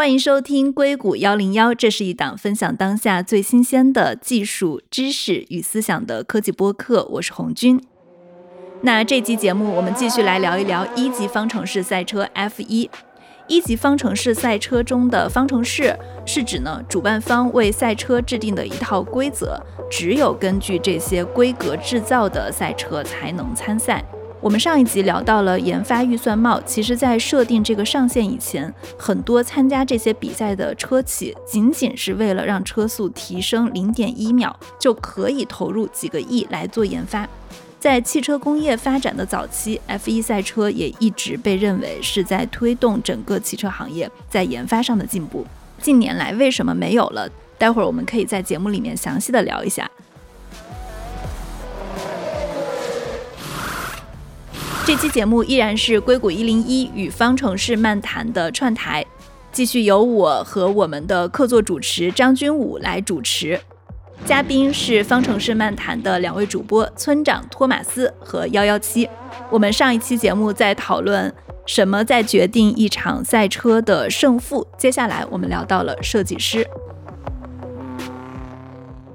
欢迎收听硅谷幺零幺，这是一档分享当下最新鲜的技术知识与思想的科技播客。我是红军。那这期节目我们继续来聊一聊一级方程式赛车 F 一。一级方程式赛车中的方程式是指呢主办方为赛车制定的一套规则，只有根据这些规格制造的赛车才能参赛。我们上一集聊到了研发预算帽，其实，在设定这个上限以前，很多参加这些比赛的车企，仅仅是为了让车速提升零点一秒，就可以投入几个亿来做研发。在汽车工业发展的早期，F1 赛车也一直被认为是在推动整个汽车行业在研发上的进步。近年来为什么没有了？待会儿我们可以在节目里面详细的聊一下。这期节目依然是硅谷一零一与方程式漫谈的串台，继续由我和我们的客座主持张军武来主持，嘉宾是方程式漫谈的两位主播村长托马斯和幺幺七。我们上一期节目在讨论什么在决定一场赛车的胜负，接下来我们聊到了设计师。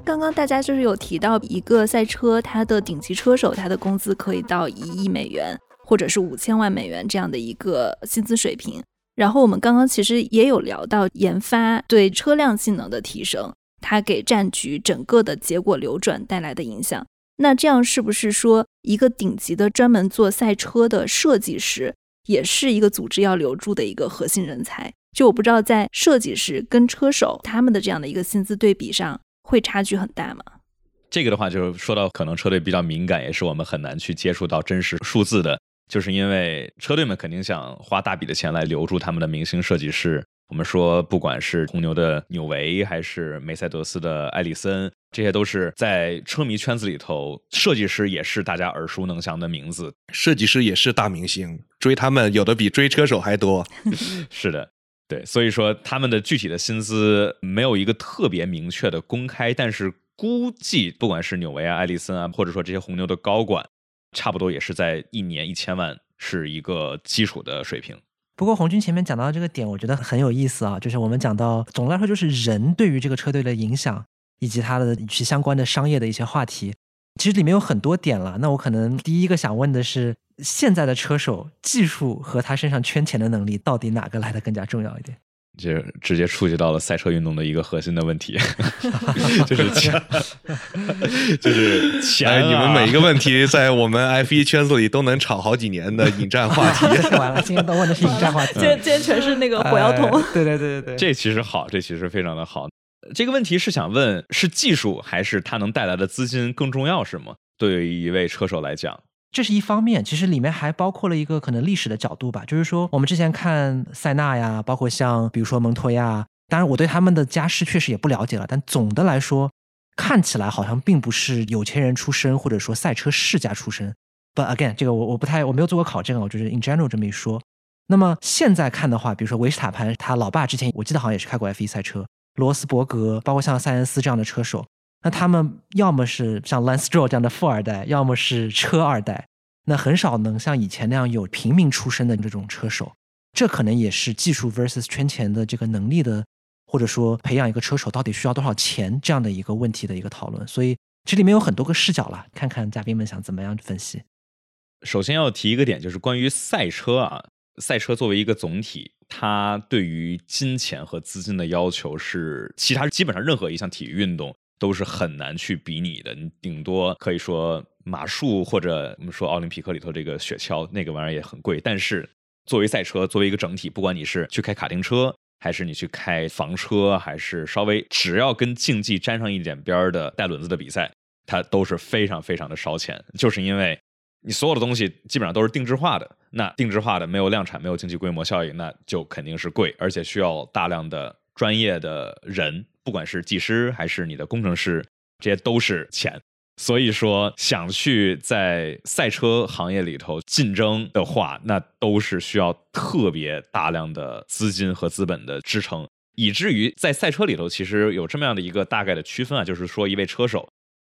刚刚大家就是有提到一个赛车，它的顶级车手，他的工资可以到一亿美元，或者是五千万美元这样的一个薪资水平。然后我们刚刚其实也有聊到研发对车辆性能的提升，它给战局整个的结果流转带来的影响。那这样是不是说，一个顶级的专门做赛车的设计师，也是一个组织要留住的一个核心人才？就我不知道在设计师跟车手他们的这样的一个薪资对比上。会差距很大吗？这个的话，就是说到可能车队比较敏感，也是我们很难去接触到真实数字的，就是因为车队们肯定想花大笔的钱来留住他们的明星设计师。我们说，不管是红牛的纽维，还是梅赛德斯的埃里森，这些都是在车迷圈子里头，设计师也是大家耳熟能详的名字。设计师也是大明星，追他们有的比追车手还多。是的。对，所以说他们的具体的薪资没有一个特别明确的公开，但是估计不管是纽维啊、艾利森啊，或者说这些红牛的高管，差不多也是在一年一千万是一个基础的水平。不过红军前面讲到这个点，我觉得很有意思啊，就是我们讲到总的来说，就是人对于这个车队的影响，以及他的与其相关的商业的一些话题，其实里面有很多点了。那我可能第一个想问的是。现在的车手技术和他身上圈钱的能力，到底哪个来的更加重要一点？就直接触及到了赛车运动的一个核心的问题，就是钱，就是钱。你们每一个问题在我们 F 一圈子里都能吵好几年的引战话题。完了，今天都问的是引战话题，今天今天全是那个火药桶。对对对对对，这其实好，这其实非常的好。这个问题是想问，是技术还是它能带来的资金更重要，是吗？对于一位车手来讲。这是一方面，其实里面还包括了一个可能历史的角度吧，就是说我们之前看塞纳呀，包括像比如说蒙托亚，当然我对他们的家世确实也不了解了，但总的来说看起来好像并不是有钱人出身，或者说赛车世家出身。But again，这个我我不太我没有做过考证啊，我就是 in general 这么一说。那么现在看的话，比如说维斯塔潘，他老爸之前我记得好像也是开过 F1 赛车，罗斯伯格，包括像塞恩斯这样的车手。那他们要么是像 Lance Stroll 这样的富二代，要么是车二代，那很少能像以前那样有平民出身的这种车手。这可能也是技术 versus 圈钱的这个能力的，或者说培养一个车手到底需要多少钱这样的一个问题的一个讨论。所以这里面有很多个视角了，看看嘉宾们想怎么样分析。首先要提一个点，就是关于赛车啊，赛车作为一个总体，它对于金钱和资金的要求是其他基本上任何一项体育运动。都是很难去比拟的，你顶多可以说马术或者我们说奥林匹克里头这个雪橇，那个玩意儿也很贵。但是作为赛车，作为一个整体，不管你是去开卡丁车，还是你去开房车，还是稍微只要跟竞技沾上一点边儿的带轮子的比赛，它都是非常非常的烧钱。就是因为你所有的东西基本上都是定制化的，那定制化的没有量产，没有经济规模效应，那就肯定是贵，而且需要大量的专业的人。不管是技师还是你的工程师，这些都是钱。所以说，想去在赛车行业里头竞争的话，那都是需要特别大量的资金和资本的支撑。以至于在赛车里头，其实有这么样的一个大概的区分啊，就是说，一位车手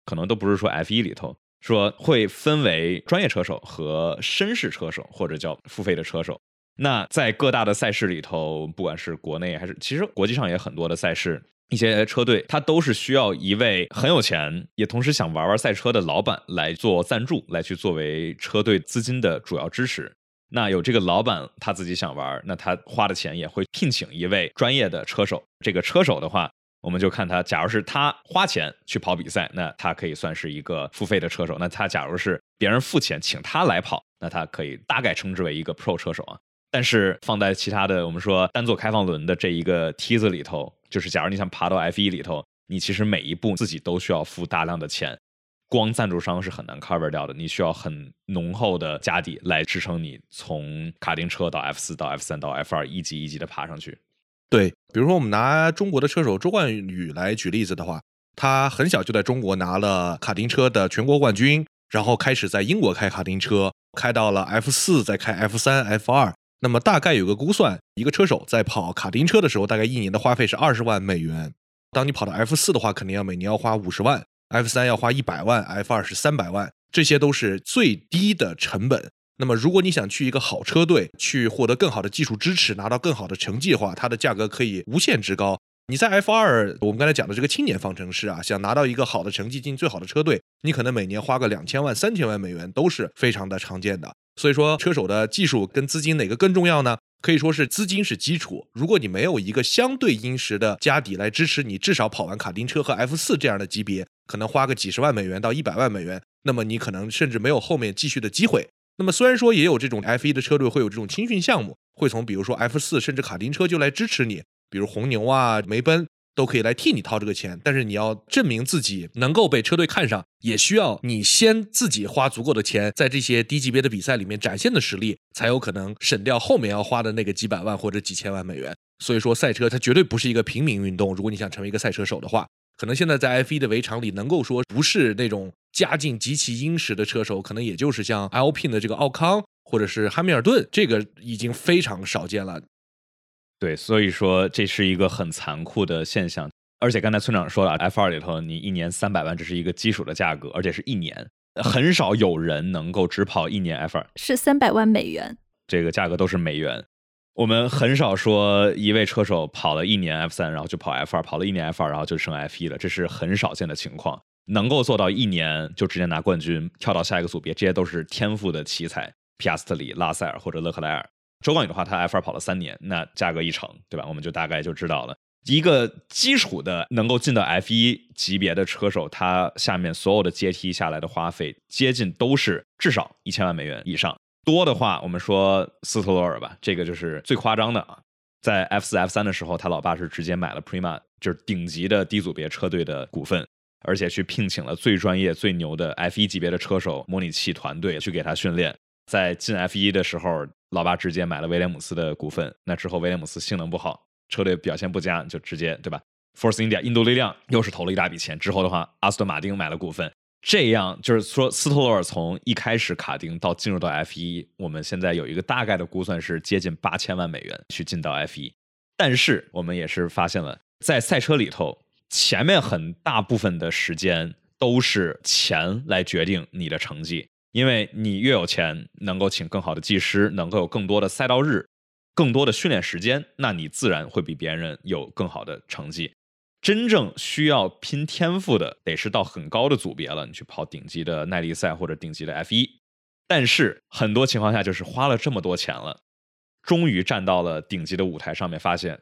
可能都不是说 F 一里头说会分为专业车手和绅士车手，或者叫付费的车手。那在各大的赛事里头，不管是国内还是其实国际上也很多的赛事，一些车队它都是需要一位很有钱，也同时想玩玩赛车的老板来做赞助，来去作为车队资金的主要支持。那有这个老板他自己想玩，那他花的钱也会聘请一位专业的车手。这个车手的话，我们就看他，假如是他花钱去跑比赛，那他可以算是一个付费的车手。那他假如是别人付钱请他来跑，那他可以大概称之为一个 Pro 车手啊。但是放在其他的我们说单座开放轮的这一个梯子里头，就是假如你想爬到 F 一里头，你其实每一步自己都需要付大量的钱。光赞助商是很难 cover 掉的，你需要很浓厚的家底来支撑你从卡丁车到 F 四到 F 三到 F 二一级一级的爬上去。对，比如说我们拿中国的车手周冠宇来举例子的话，他很小就在中国拿了卡丁车的全国冠军，然后开始在英国开卡丁车，开到了 F 四，再开 F 三、F 二。那么大概有个估算，一个车手在跑卡丁车的时候，大概一年的花费是二十万美元。当你跑到 F 四的话，肯定要每年要花五十万。F 三要花一百万，F 二是三百万，这些都是最低的成本。那么，如果你想去一个好车队，去获得更好的技术支持，拿到更好的成绩的话，它的价格可以无限之高。你在 F 二，我们刚才讲的这个青年方程式啊，想拿到一个好的成绩，进最好的车队，你可能每年花个两千万、三千万美元都是非常的常见的。所以说，车手的技术跟资金哪个更重要呢？可以说是资金是基础。如果你没有一个相对殷实的家底来支持你，至少跑完卡丁车和 F 四这样的级别，可能花个几十万美元到一百万美元，那么你可能甚至没有后面继续的机会。那么虽然说也有这种 F 一的车队会有这种青训项目，会从比如说 F 四甚至卡丁车就来支持你，比如红牛啊、梅奔。都可以来替你掏这个钱，但是你要证明自己能够被车队看上，也需要你先自己花足够的钱，在这些低级别的比赛里面展现的实力，才有可能省掉后面要花的那个几百万或者几千万美元。所以说，赛车它绝对不是一个平民运动。如果你想成为一个赛车手的话，可能现在在 F1 的围场里，能够说不是那种家境极其殷实的车手，可能也就是像 L P 的这个奥康或者是汉密尔顿，这个已经非常少见了。对，所以说这是一个很残酷的现象，而且刚才村长说了，F 二里头你一年三百万，这是一个基础的价格，而且是一年，很少有人能够只跑一年 F 二，是三百万美元，这个价格都是美元。我们很少说一位车手跑了一年 F 三，然后就跑 F 二，跑了一年 F 二，然后就升 F 一了，这是很少见的情况。能够做到一年就直接拿冠军，跳到下一个组别，这些都是天赋的奇才，皮亚斯特里、拉塞尔或者勒克莱尔。周冠宇的话，他 F 二跑了三年，那价格一成，对吧？我们就大概就知道了，一个基础的能够进到 F 一级别的车手，他下面所有的阶梯下来的花费，接近都是至少一千万美元以上。多的话，我们说斯特罗尔吧，这个就是最夸张的啊。在 F 四、F 三的时候，他老爸是直接买了 Prima，就是顶级的低组别车队的股份，而且去聘请了最专业、最牛的 F 一级别的车手模拟器团队去给他训练。在进 F 一的时候。老爸直接买了威廉姆斯的股份，那之后威廉姆斯性能不好，车队表现不佳，就直接对吧？Force India 印度力量又是投了一大笔钱，之后的话，阿斯顿马丁买了股份，这样就是说斯托尔从一开始卡丁到进入到 F 一，我们现在有一个大概的估算是接近八千万美元去进到 F 一，但是我们也是发现了，在赛车里头，前面很大部分的时间都是钱来决定你的成绩。因为你越有钱，能够请更好的技师，能够有更多的赛道日，更多的训练时间，那你自然会比别人有更好的成绩。真正需要拼天赋的，得是到很高的组别了，你去跑顶级的耐力赛或者顶级的 F 一。但是很多情况下，就是花了这么多钱了，终于站到了顶级的舞台上面，发现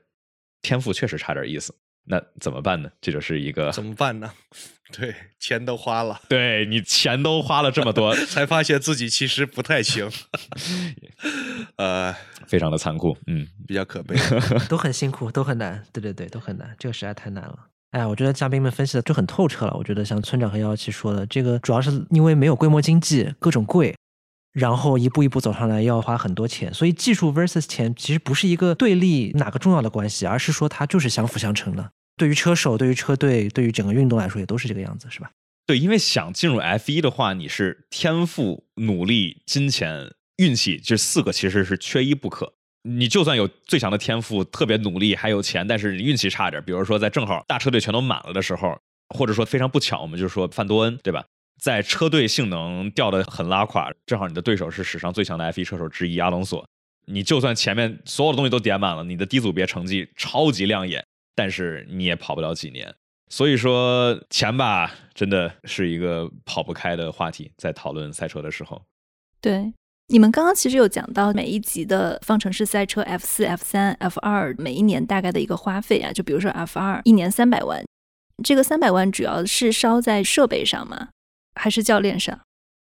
天赋确实差点意思。那怎么办呢？这就是一个怎么办呢？对，钱都花了，对你钱都花了这么多，才发现自己其实不太行，呃，非常的残酷，嗯，比较可悲，都很辛苦，都很难，对对对，都很难，这个实在太难了。哎呀，我觉得嘉宾们分析的就很透彻了。我觉得像村长和幺幺七说的，这个主要是因为没有规模经济，各种贵，然后一步一步走上来要花很多钱，所以技术 versus 钱其实不是一个对立哪个重要的关系，而是说它就是相辅相成的。对于车手、对于车队、对于整个运动来说，也都是这个样子，是吧？对，因为想进入 F 一的话，你是天赋、努力、金钱、运气这四个其实是缺一不可。你就算有最强的天赋、特别努力还有钱，但是运气差点，比如说在正好大车队全都满了的时候，或者说非常不巧，我们就说范多恩，对吧？在车队性能掉的很拉垮，正好你的对手是史上最强的 F 一车手之一阿隆索。你就算前面所有的东西都点满了，你的低组别成绩超级亮眼，但是你也跑不了几年。所以说钱吧，真的是一个跑不开的话题，在讨论赛车的时候。对，你们刚刚其实有讲到每一级的方程式赛车 F 四、F 三、F 二每一年大概的一个花费啊，就比如说 F 二一年三百万，这个三百万主要是烧在设备上吗？还是教练上？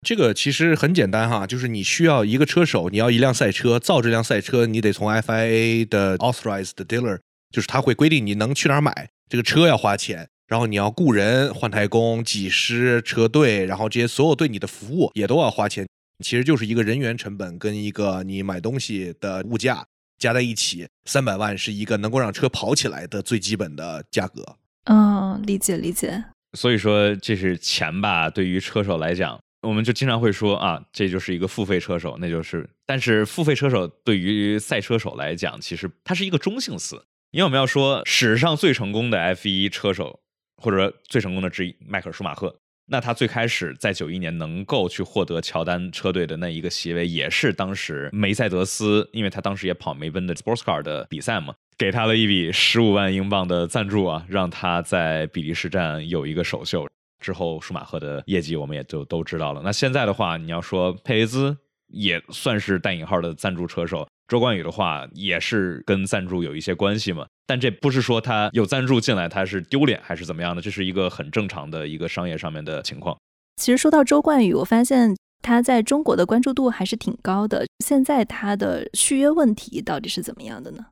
这个其实很简单哈，就是你需要一个车手，你要一辆赛车，造这辆赛车，你得从 FIA 的 authorized dealer，就是他会规定你能去哪儿买这个车要花钱，然后你要雇人、换胎工、技师、车队，然后这些所有对你的服务也都要花钱，其实就是一个人员成本跟一个你买东西的物价加在一起，三百万是一个能够让车跑起来的最基本的价格。嗯，理解理解。所以说这是钱吧，对于车手来讲。我们就经常会说啊，这就是一个付费车手，那就是。但是付费车手对于赛车手来讲，其实它是一个中性词。因为我们要说史上最成功的 F1 车手，或者说最成功的之一迈克尔舒马赫，那他最开始在九一年能够去获得乔丹车队的那一个席位，也是当时梅赛德斯，因为他当时也跑梅奔的 Sports Car 的比赛嘛，给他了一笔十五万英镑的赞助啊，让他在比利时站有一个首秀。之后，舒马赫的业绩我们也就都知道了。那现在的话，你要说佩雷兹也算是带引号的赞助车手，周冠宇的话也是跟赞助有一些关系嘛。但这不是说他有赞助进来他是丢脸还是怎么样的，这是一个很正常的一个商业上面的情况。其实说到周冠宇，我发现他在中国的关注度还是挺高的。现在他的续约问题到底是怎么样的呢？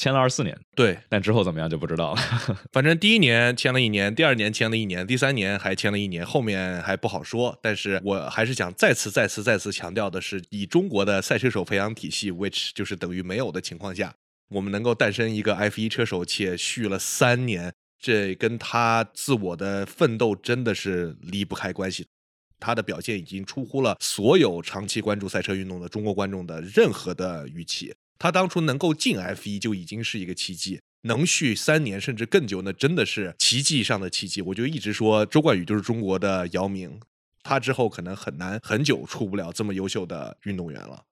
签了二四年，对，但之后怎么样就不知道了。反正第一年签了一年，第二年签了一年，第三年还签了一年，后面还不好说。但是我还是想再次、再次、再次强调的是，以中国的赛车手培养体系，which 就是等于没有的情况下，我们能够诞生一个 F 一车手且续了三年，这跟他自我的奋斗真的是离不开关系。他的表现已经出乎了所有长期关注赛车运动的中国观众的任何的预期。他当初能够进 F 一就已经是一个奇迹，能续三年甚至更久，那真的是奇迹上的奇迹。我就一直说周冠宇就是中国的姚明，他之后可能很难很久出不了这么优秀的运动员了。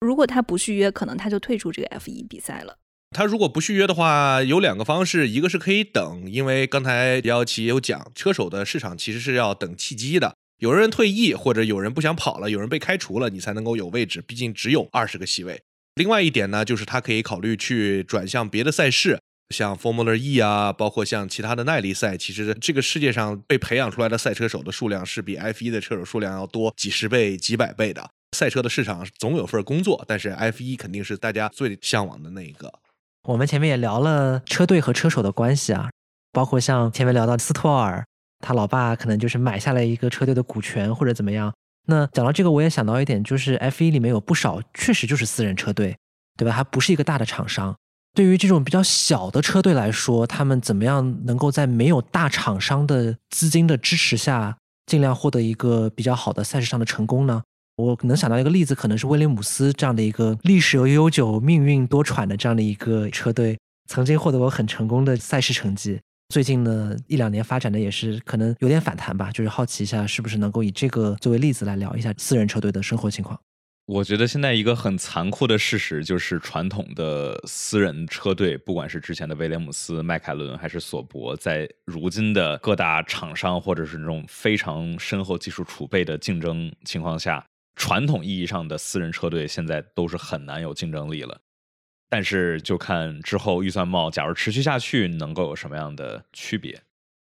如果他不续约，可能他就退出这个 F 一比赛了。他如果不续约的话，有两个方式，一个是可以等，因为刚才李耀奇有讲，车手的市场其实是要等契机的，有人退役或者有人不想跑了，有人被开除了，你才能够有位置，毕竟只有二十个席位。另外一点呢，就是他可以考虑去转向别的赛事，像 Formula E 啊，包括像其他的耐力赛。其实这个世界上被培养出来的赛车手的数量是比 F1 的车手数量要多几十倍、几百倍的。赛车的市场总有份工作，但是 F1 肯定是大家最向往的那一个。我们前面也聊了车队和车手的关系啊，包括像前面聊到斯托尔，他老爸可能就是买下了一个车队的股权或者怎么样。那讲到这个，我也想到一点，就是 F 一里面有不少确实就是私人车队，对吧？还不是一个大的厂商。对于这种比较小的车队来说，他们怎么样能够在没有大厂商的资金的支持下，尽量获得一个比较好的赛事上的成功呢？我能想到一个例子，可能是威廉姆斯这样的一个历史悠久、命运多舛的这样的一个车队，曾经获得过很成功的赛事成绩。最近呢一两年发展的也是可能有点反弹吧，就是好奇一下，是不是能够以这个作为例子来聊一下私人车队的生活情况？我觉得现在一个很残酷的事实就是，传统的私人车队，不管是之前的威廉姆斯、迈凯伦还是索伯，在如今的各大厂商或者是这种非常深厚技术储备的竞争情况下，传统意义上的私人车队现在都是很难有竞争力了。但是就看之后预算帽，假如持续下去，能够有什么样的区别？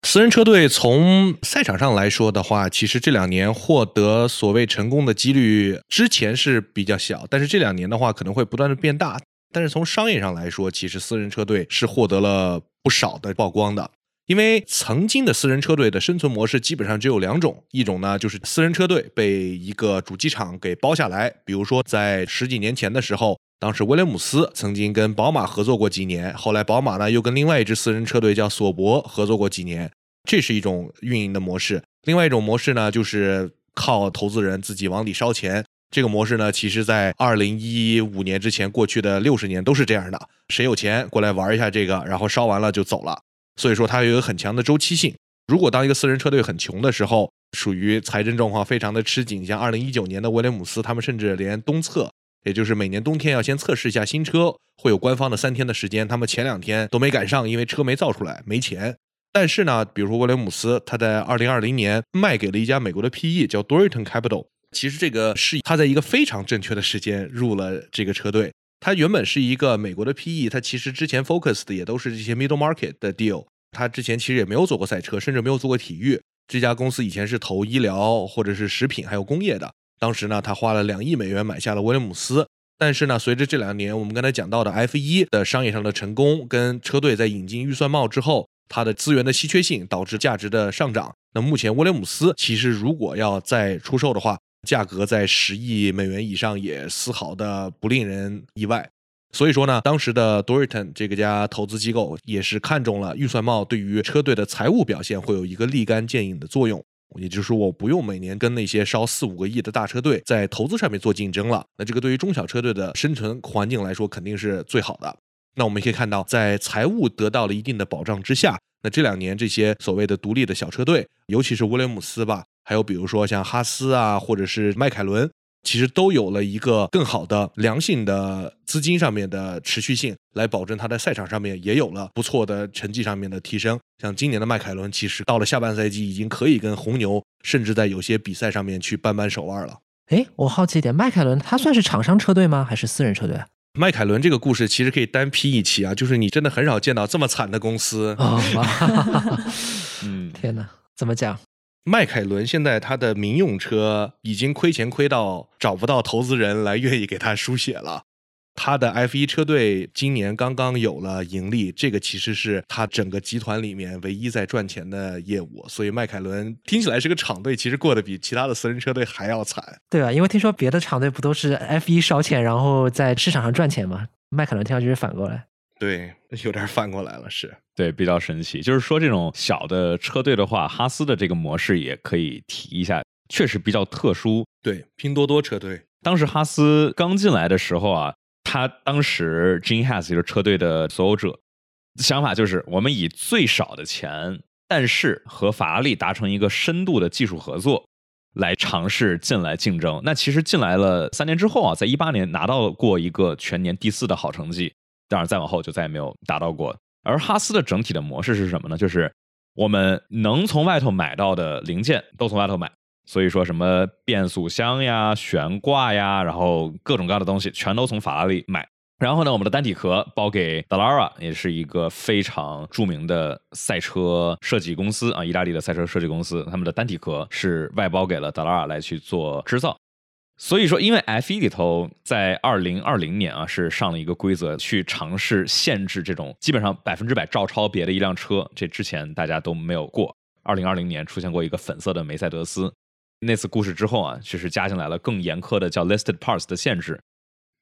私人车队从赛场上来说的话，其实这两年获得所谓成功的几率之前是比较小，但是这两年的话可能会不断的变大。但是从商业上来说，其实私人车队是获得了不少的曝光的，因为曾经的私人车队的生存模式基本上只有两种，一种呢就是私人车队被一个主机厂给包下来，比如说在十几年前的时候。当时威廉姆斯曾经跟宝马合作过几年，后来宝马呢又跟另外一支私人车队叫索伯合作过几年，这是一种运营的模式。另外一种模式呢，就是靠投资人自己往里烧钱。这个模式呢，其实在二零一五年之前过去的六十年都是这样的，谁有钱过来玩一下这个，然后烧完了就走了。所以说它有一个很强的周期性。如果当一个私人车队很穷的时候，属于财政状况非常的吃紧，像二零一九年的威廉姆斯，他们甚至连东侧。也就是每年冬天要先测试一下新车，会有官方的三天的时间。他们前两天都没赶上，因为车没造出来，没钱。但是呢，比如说威廉姆斯，他在二零二零年卖给了一家美国的 PE，叫 Doriton Capital。其实这个是他在一个非常正确的时间入了这个车队。他原本是一个美国的 PE，他其实之前 focus 的也都是这些 middle market 的 deal。他之前其实也没有做过赛车，甚至没有做过体育。这家公司以前是投医疗或者是食品还有工业的。当时呢，他花了两亿美元买下了威廉姆斯。但是呢，随着这两年我们刚才讲到的 F 一的商业上的成功，跟车队在引进预算帽之后，它的资源的稀缺性导致价值的上涨。那目前威廉姆斯其实如果要再出售的话，价格在十亿美元以上也丝毫的不令人意外，所以说呢，当时的 Doriton 这个家投资机构也是看中了预算帽对于车队的财务表现会有一个立竿见影的作用，也就是说我不用每年跟那些烧四五个亿的大车队在投资上面做竞争了，那这个对于中小车队的生存环境来说肯定是最好的。那我们可以看到，在财务得到了一定的保障之下，那这两年这些所谓的独立的小车队，尤其是威廉姆斯吧。还有比如说像哈斯啊，或者是迈凯伦，其实都有了一个更好的良性的资金上面的持续性，来保证他在赛场上面也有了不错的成绩上面的提升。像今年的迈凯伦，其实到了下半赛季已经可以跟红牛，甚至在有些比赛上面去扳扳手腕了。哎，我好奇一点，迈凯伦它算是厂商车队吗？还是私人车队？迈凯伦这个故事其实可以单批一期啊，就是你真的很少见到这么惨的公司啊！嗯，天哪，怎么讲？迈凯伦现在它的民用车已经亏钱亏到找不到投资人来愿意给他输血了。他的 F1 车队今年刚刚有了盈利，这个其实是他整个集团里面唯一在赚钱的业务。所以迈凯伦听起来是个厂队，其实过得比其他的私人车队还要惨。对啊，因为听说别的厂队不都是 F1 烧钱，然后在市场上赚钱吗？迈凯伦听上去是反过来。对，有点反过来了，是对，比较神奇。就是说，这种小的车队的话，哈斯的这个模式也可以提一下，确实比较特殊。对，拼多多车队，当时哈斯刚进来的时候啊，他当时 Gene Haas 就是车队的所有者，想法就是我们以最少的钱，但是和法拉利达成一个深度的技术合作，来尝试进来竞争。那其实进来了三年之后啊，在一八年拿到过一个全年第四的好成绩。当然，再往后就再也没有达到过。而哈斯的整体的模式是什么呢？就是我们能从外头买到的零件都从外头买，所以说什么变速箱呀、悬挂呀，然后各种各样的东西全都从法拉利买。然后呢，我们的单体壳包给 Dallara，也是一个非常著名的赛车设计公司啊，意大利的赛车设计公司，他们的单体壳是外包给了 Dallara 来去做制造。所以说，因为 F 一里头在二零二零年啊是上了一个规则，去尝试限制这种基本上百分之百照抄别的一辆车，这之前大家都没有过。二零二零年出现过一个粉色的梅赛德斯，那次故事之后啊，其实加进来了更严苛的叫 listed parts 的限制，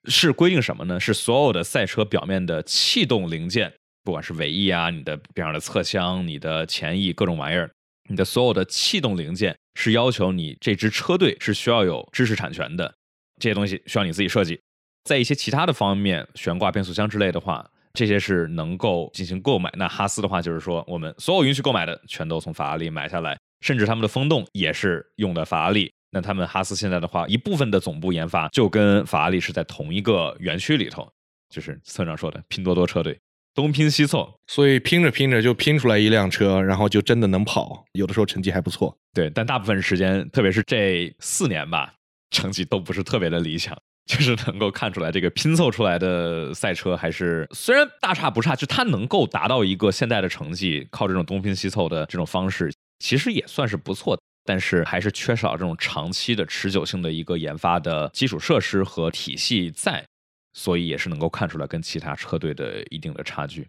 是规定什么呢？是所有的赛车表面的气动零件，不管是尾翼啊、你的边上的侧箱、你的前翼各种玩意儿，你的所有的气动零件。是要求你这支车队是需要有知识产权的，这些东西需要你自己设计。在一些其他的方面，悬挂、变速箱之类的话，这些是能够进行购买。那哈斯的话就是说，我们所有允许购买的全都从法拉利买下来，甚至他们的风洞也是用的法拉利。那他们哈斯现在的话，一部分的总部研发就跟法拉利是在同一个园区里头，就是村长说的拼多多车队。东拼西凑，所以拼着拼着就拼出来一辆车，然后就真的能跑，有的时候成绩还不错。对，但大部分时间，特别是这四年吧，成绩都不是特别的理想。就是能够看出来，这个拼凑出来的赛车还是虽然大差不差，就它能够达到一个现在的成绩，靠这种东拼西凑的这种方式，其实也算是不错。但是还是缺少这种长期的持久性的一个研发的基础设施和体系在。所以也是能够看出来跟其他车队的一定的差距。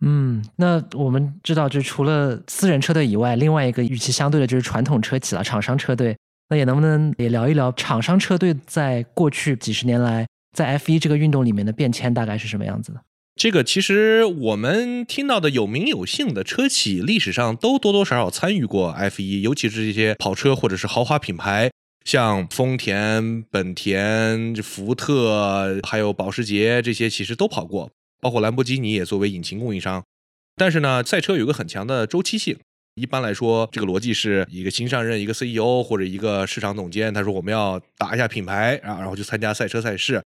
嗯，那我们知道，就除了私人车队以外，另外一个与其相对的就是传统车企了，厂商车队。那也能不能也聊一聊厂商车队在过去几十年来在 F 一这个运动里面的变迁大概是什么样子的？这个其实我们听到的有名有姓的车企，历史上都多多少少参与过 F 一，尤其是这些跑车或者是豪华品牌。像丰田、本田、福特，还有保时捷这些，其实都跑过，包括兰博基尼也作为引擎供应商。但是呢，赛车有个很强的周期性，一般来说，这个逻辑是一个新上任一个 CEO 或者一个市场总监，他说我们要打一下品牌啊，然后就参加赛车赛事，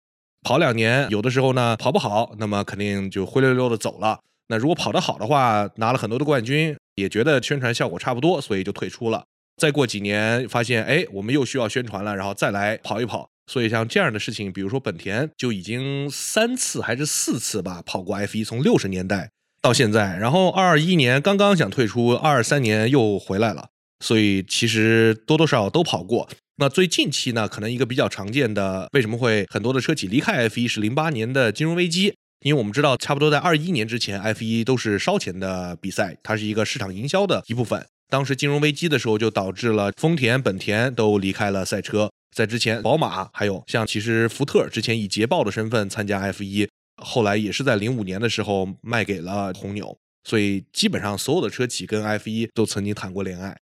跑两年，有的时候呢跑不好，那么肯定就灰溜溜的走了。那如果跑得好的话，拿了很多的冠军，也觉得宣传效果差不多，所以就退出了。再过几年发现，哎，我们又需要宣传了，然后再来跑一跑。所以像这样的事情，比如说本田就已经三次还是四次吧跑过 F 一，从六十年代。到现在，然后二二一年刚刚想退出，二二三年又回来了，所以其实多多少少都跑过。那最近期呢，可能一个比较常见的，为什么会很多的车企离开 F 一是零八年的金融危机？因为我们知道，差不多在二一年之前，F 一都是烧钱的比赛，它是一个市场营销的一部分。当时金融危机的时候，就导致了丰田、本田都离开了赛车。在之前，宝马还有像其实福特之前以捷豹的身份参加 F 一。后来也是在零五年的时候卖给了红牛，所以基本上所有的车企跟 F 一都曾经谈过恋爱。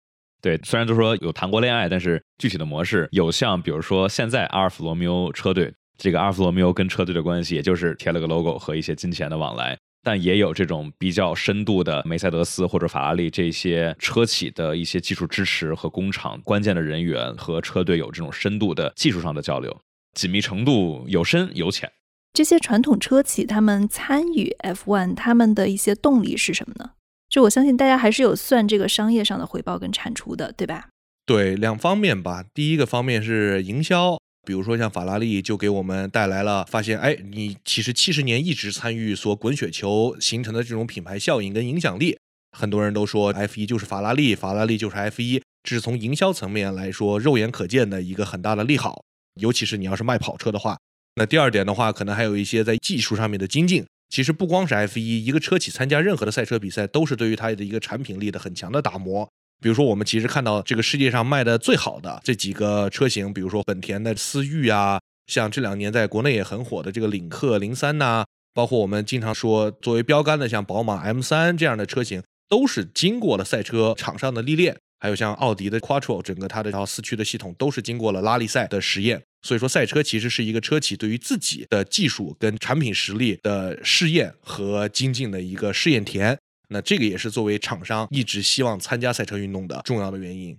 对，虽然都说有谈过恋爱，但是具体的模式有像，比如说现在阿尔法罗密欧车队，这个阿尔法罗密欧跟车队的关系，也就是贴了个 logo 和一些金钱的往来，但也有这种比较深度的梅赛德斯或者法拉利这些车企的一些技术支持和工厂关键的人员和车队有这种深度的技术上的交流，紧密程度有深有浅。这些传统车企他们参与 F1，他们的一些动力是什么呢？就我相信大家还是有算这个商业上的回报跟产出的，对吧？对，两方面吧。第一个方面是营销，比如说像法拉利就给我们带来了发现，哎，你其实七十年一直参与所滚雪球形成的这种品牌效应跟影响力。很多人都说 F1 就是法拉利，法拉利就是 F1，这是从营销层面来说肉眼可见的一个很大的利好，尤其是你要是卖跑车的话。那第二点的话，可能还有一些在技术上面的精进。其实不光是 F1，一个车企参加任何的赛车比赛，都是对于它的一个产品力的很强的打磨。比如说，我们其实看到这个世界上卖的最好的这几个车型，比如说本田的思域啊，像这两年在国内也很火的这个领克零三呐，包括我们经常说作为标杆的像宝马 M3 这样的车型，都是经过了赛车场上的历练。还有像奥迪的 Quattro，整个它的这套四驱的系统都是经过了拉力赛的实验。所以说，赛车其实是一个车企对于自己的技术跟产品实力的试验和精进的一个试验田。那这个也是作为厂商一直希望参加赛车运动的重要的原因。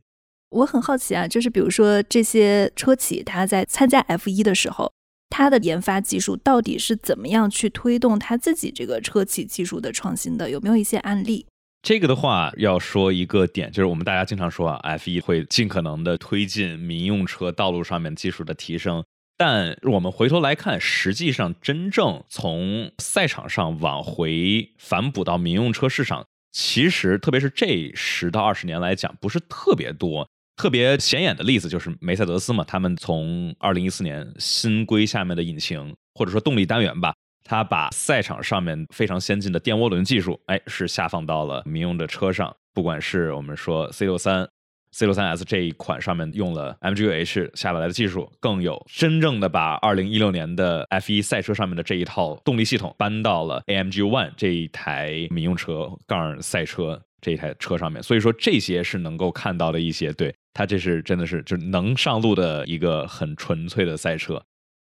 我很好奇啊，就是比如说这些车企，它在参加 F 一的时候，它的研发技术到底是怎么样去推动它自己这个车企技术的创新的？有没有一些案例？这个的话要说一个点，就是我们大家经常说啊，F 一会尽可能的推进民用车道路上面技术的提升，但我们回头来看，实际上真正从赛场上往回反哺到民用车市场，其实特别是这十到二十年来讲，不是特别多。特别显眼的例子就是梅赛德斯嘛，他们从二零一四年新规下面的引擎或者说动力单元吧。他把赛场上面非常先进的电涡轮技术，哎，是下放到了民用的车上。不管是我们说 C 六三、C 六三 S 这一款上面用了 MGU-H 下来的技术，更有真正的把二零一六年的 F1 赛车上面的这一套动力系统搬到了 AMG One 这一台民用车杠赛车这一台车上面。所以说这些是能够看到的一些，对它这是真的是就能上路的一个很纯粹的赛车。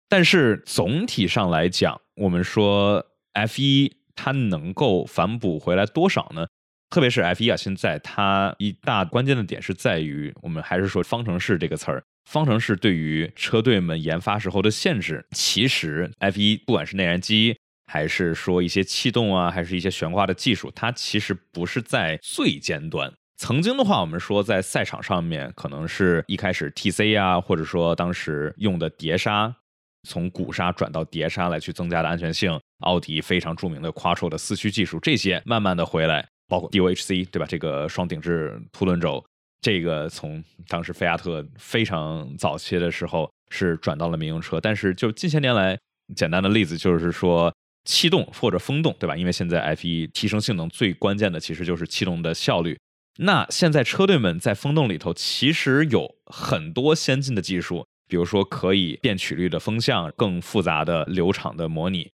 但是总体上来讲，我们说 F 一它能够反哺回来多少呢？特别是 F 一啊，现在它一大关键的点是在于，我们还是说方程式这个词儿。方程式对于车队们研发时候的限制，其实 F 一不管是内燃机，还是说一些气动啊，还是一些悬挂的技术，它其实不是在最尖端。曾经的话，我们说在赛场上面，可能是一开始 TC 啊，或者说当时用的碟刹。从鼓刹转到碟刹来去增加的安全性，奥迪非常著名的 Quattro 的四驱技术，这些慢慢的回来，包括 DOHC 对吧？这个双顶置凸轮轴，这个从当时菲亚特非常早期的时候是转到了民用车，但是就近些年来，简单的例子就是说气动或者风动对吧？因为现在 F1 提升性能最关键的其实就是气动的效率，那现在车队们在风洞里头其实有很多先进的技术。比如说可以变曲率的风向，更复杂的流场的模拟，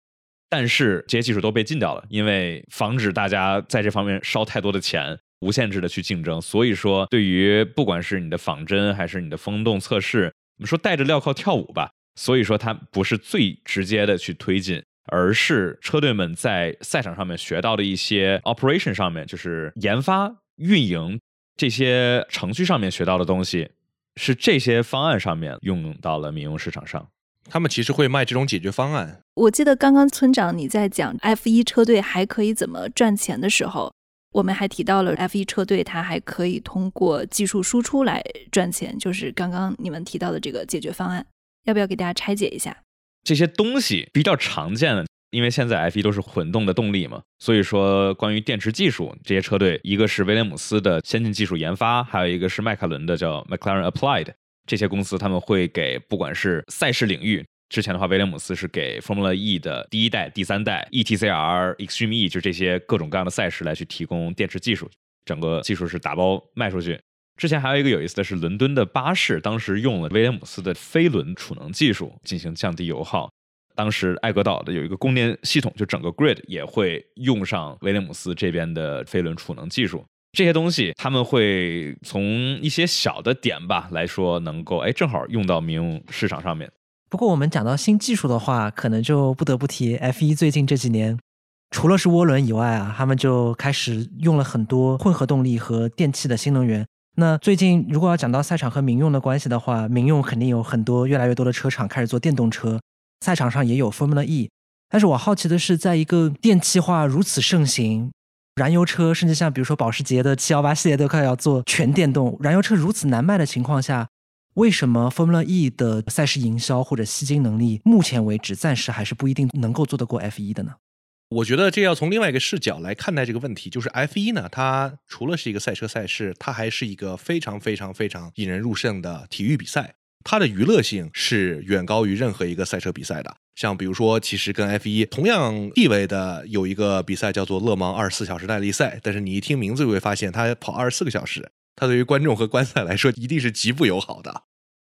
但是这些技术都被禁掉了，因为防止大家在这方面烧太多的钱，无限制的去竞争。所以说，对于不管是你的仿真还是你的风洞测试，我们说带着镣铐跳舞吧。所以说，它不是最直接的去推进，而是车队们在赛场上面学到的一些 operation 上面，就是研发运营这些程序上面学到的东西，是这些方案上面用到了民用市场上。他们其实会卖这种解决方案。我记得刚刚村长你在讲 F 一车队还可以怎么赚钱的时候，我们还提到了 F 一车队它还可以通过技术输出来赚钱，就是刚刚你们提到的这个解决方案，要不要给大家拆解一下？这些东西比较常见的，因为现在 F 一都是混动的动力嘛，所以说关于电池技术，这些车队一个是威廉姆斯的先进技术研发，还有一个是迈凯伦的叫 McLaren Applied。这些公司他们会给不管是赛事领域，之前的话威廉姆斯是给 Formula E 的第一代、第三代 ETCR、Extreme E，就这些各种各样的赛事来去提供电池技术，整个技术是打包卖出去。之前还有一个有意思的是，伦敦的巴士当时用了威廉姆斯的飞轮储能技术进行降低油耗。当时艾格岛的有一个供电系统，就整个 grid 也会用上威廉姆斯这边的飞轮储能技术。这些东西他们会从一些小的点吧来说，能够哎正好用到民用市场上面。不过我们讲到新技术的话，可能就不得不提 F 一最近这几年，除了是涡轮以外啊，他们就开始用了很多混合动力和电气的新能源。那最近如果要讲到赛场和民用的关系的话，民用肯定有很多越来越多的车厂开始做电动车，赛场上也有 Formula E。但是我好奇的是，在一个电气化如此盛行。燃油车甚至像比如说保时捷的七幺八系列都快要做全电动，燃油车如此难卖的情况下，为什么 Formula E 的赛事营销或者吸金能力，目前为止暂时还是不一定能够做得过 F 一的呢？我觉得这要从另外一个视角来看待这个问题，就是 F 一呢，它除了是一个赛车赛事，它还是一个非常非常非常引人入胜的体育比赛。它的娱乐性是远高于任何一个赛车比赛的。像比如说，其实跟 F 一同样地位的有一个比赛叫做勒芒二十四小时耐力赛，但是你一听名字就会发现，它跑二十四个小时，它对于观众和观赛来说一定是极不友好的。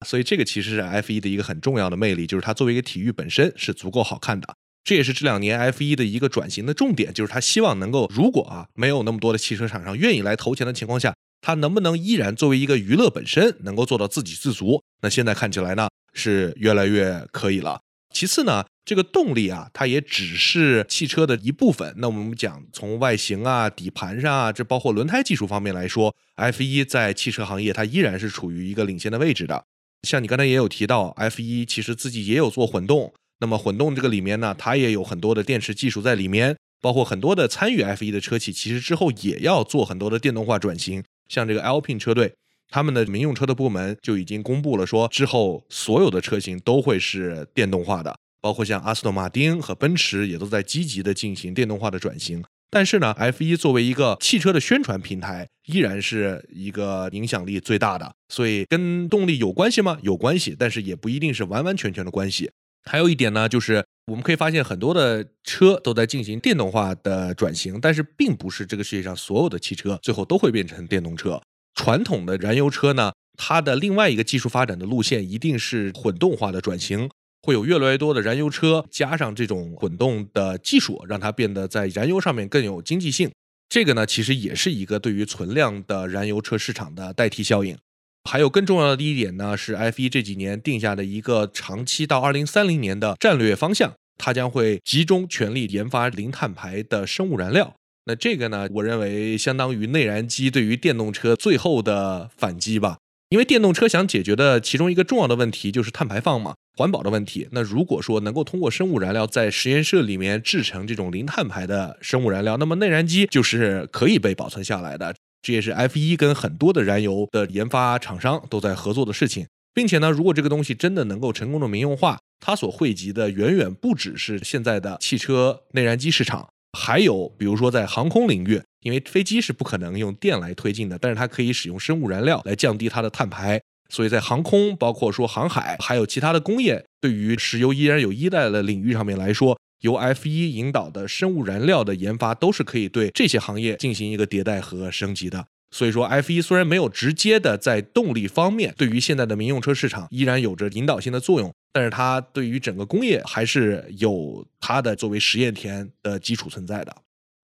所以这个其实是 F 一的一个很重要的魅力，就是它作为一个体育本身是足够好看的。这也是这两年 F 一的一个转型的重点，就是它希望能够，如果啊没有那么多的汽车厂商愿意来投钱的情况下。它能不能依然作为一个娱乐本身，能够做到自给自足？那现在看起来呢，是越来越可以了。其次呢，这个动力啊，它也只是汽车的一部分。那我们讲从外形啊、底盘上啊，这包括轮胎技术方面来说，F 一在汽车行业它依然是处于一个领先的位置的。像你刚才也有提到，F 一其实自己也有做混动，那么混动这个里面呢，它也有很多的电池技术在里面，包括很多的参与 F 一的车企，其实之后也要做很多的电动化转型。像这个 Alpine 车队，他们的民用车的部门就已经公布了，说之后所有的车型都会是电动化的，包括像阿斯顿马丁和奔驰也都在积极的进行电动化的转型。但是呢，F1 作为一个汽车的宣传平台，依然是一个影响力最大的，所以跟动力有关系吗？有关系，但是也不一定是完完全全的关系。还有一点呢，就是我们可以发现很多的车都在进行电动化的转型，但是并不是这个世界上所有的汽车最后都会变成电动车。传统的燃油车呢，它的另外一个技术发展的路线一定是混动化的转型，会有越来越多的燃油车加上这种混动的技术，让它变得在燃油上面更有经济性。这个呢，其实也是一个对于存量的燃油车市场的代替效应。还有更重要的第一点呢，是 F 一这几年定下的一个长期到二零三零年的战略方向，它将会集中全力研发零碳排的生物燃料。那这个呢，我认为相当于内燃机对于电动车最后的反击吧。因为电动车想解决的其中一个重要的问题就是碳排放嘛，环保的问题。那如果说能够通过生物燃料在实验室里面制成这种零碳排的生物燃料，那么内燃机就是可以被保存下来的。这也是 F 一跟很多的燃油的研发厂商都在合作的事情，并且呢，如果这个东西真的能够成功的民用化，它所汇集的远远不只是现在的汽车内燃机市场，还有比如说在航空领域，因为飞机是不可能用电来推进的，但是它可以使用生物燃料来降低它的碳排，所以在航空，包括说航海，还有其他的工业，对于石油依然有依赖的领域上面来说。由 F 一引导的生物燃料的研发，都是可以对这些行业进行一个迭代和升级的。所以说，F 一虽然没有直接的在动力方面对于现在的民用车市场依然有着引导性的作用，但是它对于整个工业还是有它的作为实验田的基础存在的。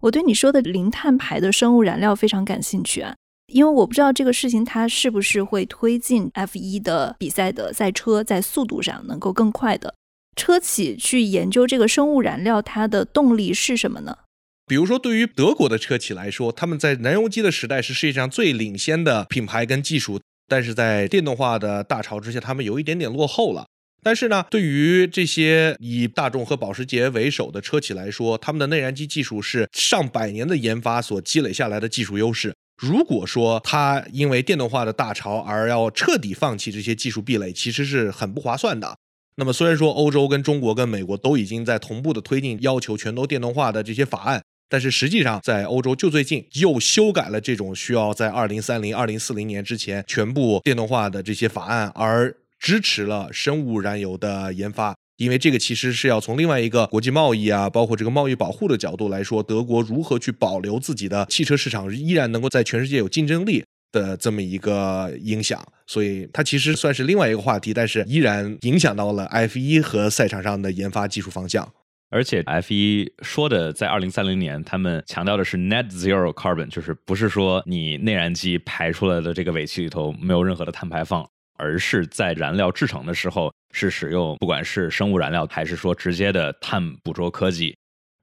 我对你说的零碳排的生物燃料非常感兴趣啊，因为我不知道这个事情它是不是会推进 F 一的比赛的赛车在速度上能够更快的。车企去研究这个生物燃料，它的动力是什么呢？比如说，对于德国的车企来说，他们在燃油机的时代是世界上最领先的品牌跟技术，但是在电动化的大潮之下，他们有一点点落后了。但是呢，对于这些以大众和保时捷为首的车企来说，他们的内燃机技术是上百年的研发所积累下来的技术优势。如果说它因为电动化的大潮而要彻底放弃这些技术壁垒，其实是很不划算的。那么，虽然说欧洲跟中国跟美国都已经在同步的推进要求全都电动化的这些法案。但是实际上，在欧洲就最近又修改了这种需要在二零三零、二零四零年之前全部电动化的这些法案，而支持了生物燃油的研发。因为这个其实是要从另外一个国际贸易啊，包括这个贸易保护的角度来说，德国如何去保留自己的汽车市场，依然能够在全世界有竞争力的这么一个影响。所以它其实算是另外一个话题，但是依然影响到了 F 一和赛场上的研发技术方向。而且 F 一说的在二零三零年，他们强调的是 net zero carbon，就是不是说你内燃机排出来的这个尾气里头没有任何的碳排放，而是在燃料制成的时候是使用不管是生物燃料还是说直接的碳捕捉科技，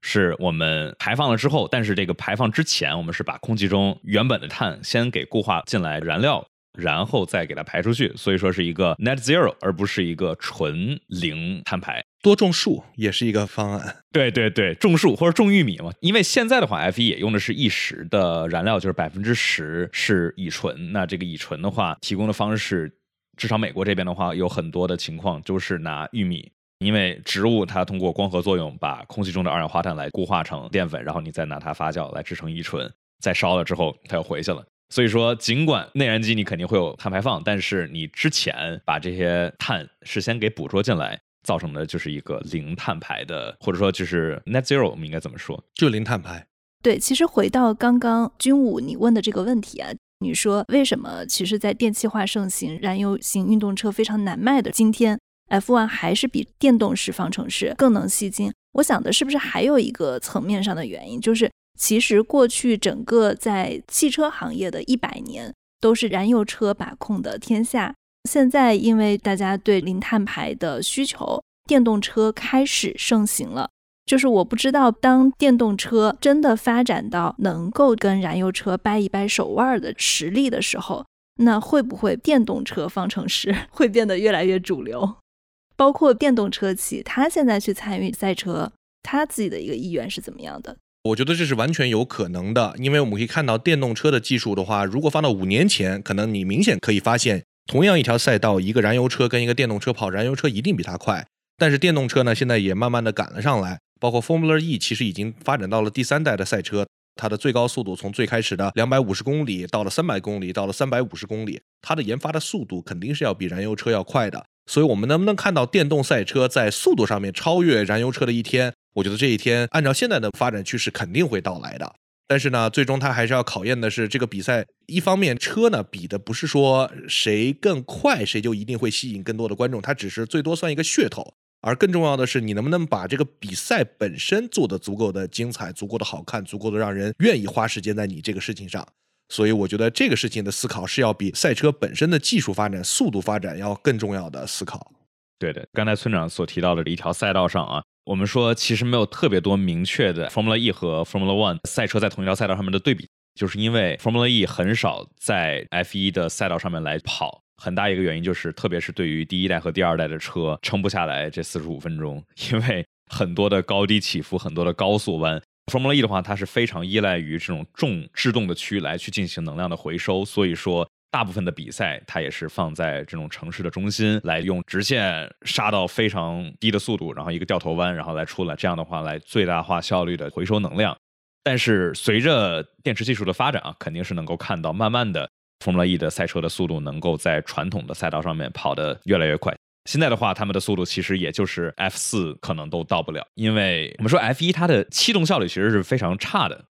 是我们排放了之后，但是这个排放之前，我们是把空气中原本的碳先给固化进来燃料。然后再给它排出去，所以说是一个 net zero，而不是一个纯零碳排。多种树也是一个方案。对对对，种树或者种玉米嘛。因为现在的话，F 一也用的是一时的燃料，就是百分之十是乙醇。那这个乙醇的话，提供的方式，至少美国这边的话，有很多的情况就是拿玉米，因为植物它通过光合作用把空气中的二氧化碳来固化成淀粉，然后你再拿它发酵来制成乙醇，再烧了之后它又回去了。所以说，尽管内燃机你肯定会有碳排放，但是你之前把这些碳事先给捕捉进来，造成的就是一个零碳排的，或者说就是 net zero，我们应该怎么说？就零碳排。对，其实回到刚刚军武你问的这个问题啊，你说为什么其实，在电气化盛行、燃油型运动车非常难卖的今天，F1 还是比电动式方程式更能吸睛？我想的是不是还有一个层面上的原因，就是。其实过去整个在汽车行业的一百年都是燃油车把控的天下。现在因为大家对零碳排的需求，电动车开始盛行了。就是我不知道，当电动车真的发展到能够跟燃油车掰一掰手腕的实力的时候，那会不会电动车方程式 会变得越来越主流？包括电动车企，他现在去参与赛车，他自己的一个意愿是怎么样的？我觉得这是完全有可能的，因为我们可以看到电动车的技术的话，如果放到五年前，可能你明显可以发现，同样一条赛道，一个燃油车跟一个电动车跑，燃油车一定比它快。但是电动车呢，现在也慢慢的赶了上来，包括 Formula E 其实已经发展到了第三代的赛车，它的最高速度从最开始的两百五十公里到了三百公里，到了三百五十公里，它的研发的速度肯定是要比燃油车要快的。所以，我们能不能看到电动赛车在速度上面超越燃油车的一天？我觉得这一天按照现在的发展趋势肯定会到来的，但是呢，最终它还是要考验的是这个比赛。一方面，车呢比的不是说谁更快，谁就一定会吸引更多的观众，它只是最多算一个噱头。而更重要的是，你能不能把这个比赛本身做得足够的精彩、足够的好看、足够的让人愿意花时间在你这个事情上。所以，我觉得这个事情的思考是要比赛车本身的技术发展、速度发展要更重要的思考。对的，刚才村长所提到的一条赛道上啊。我们说，其实没有特别多明确的 Formula E 和 Formula One 赛车在同一条赛道上面的对比，就是因为 Formula E 很少在 F1 的赛道上面来跑，很大一个原因就是，特别是对于第一代和第二代的车撑不下来这四十五分钟，因为很多的高低起伏，很多的高速弯。Formula E 的话，它是非常依赖于这种重制动的区域来去进行能量的回收，所以说。大部分的比赛，它也是放在这种城市的中心，来用直线杀到非常低的速度，然后一个掉头弯，然后来出来。这样的话，来最大化效率的回收能量。但是随着电池技术的发展啊，肯定是能够看到，慢慢的，Formula E 的赛车的速度能够在传统的赛道上面跑得越来越快。现在的话，他们的速度其实也就是 F 四可能都到不了，因为我们说 F 一它的气动效率其实是非常差的。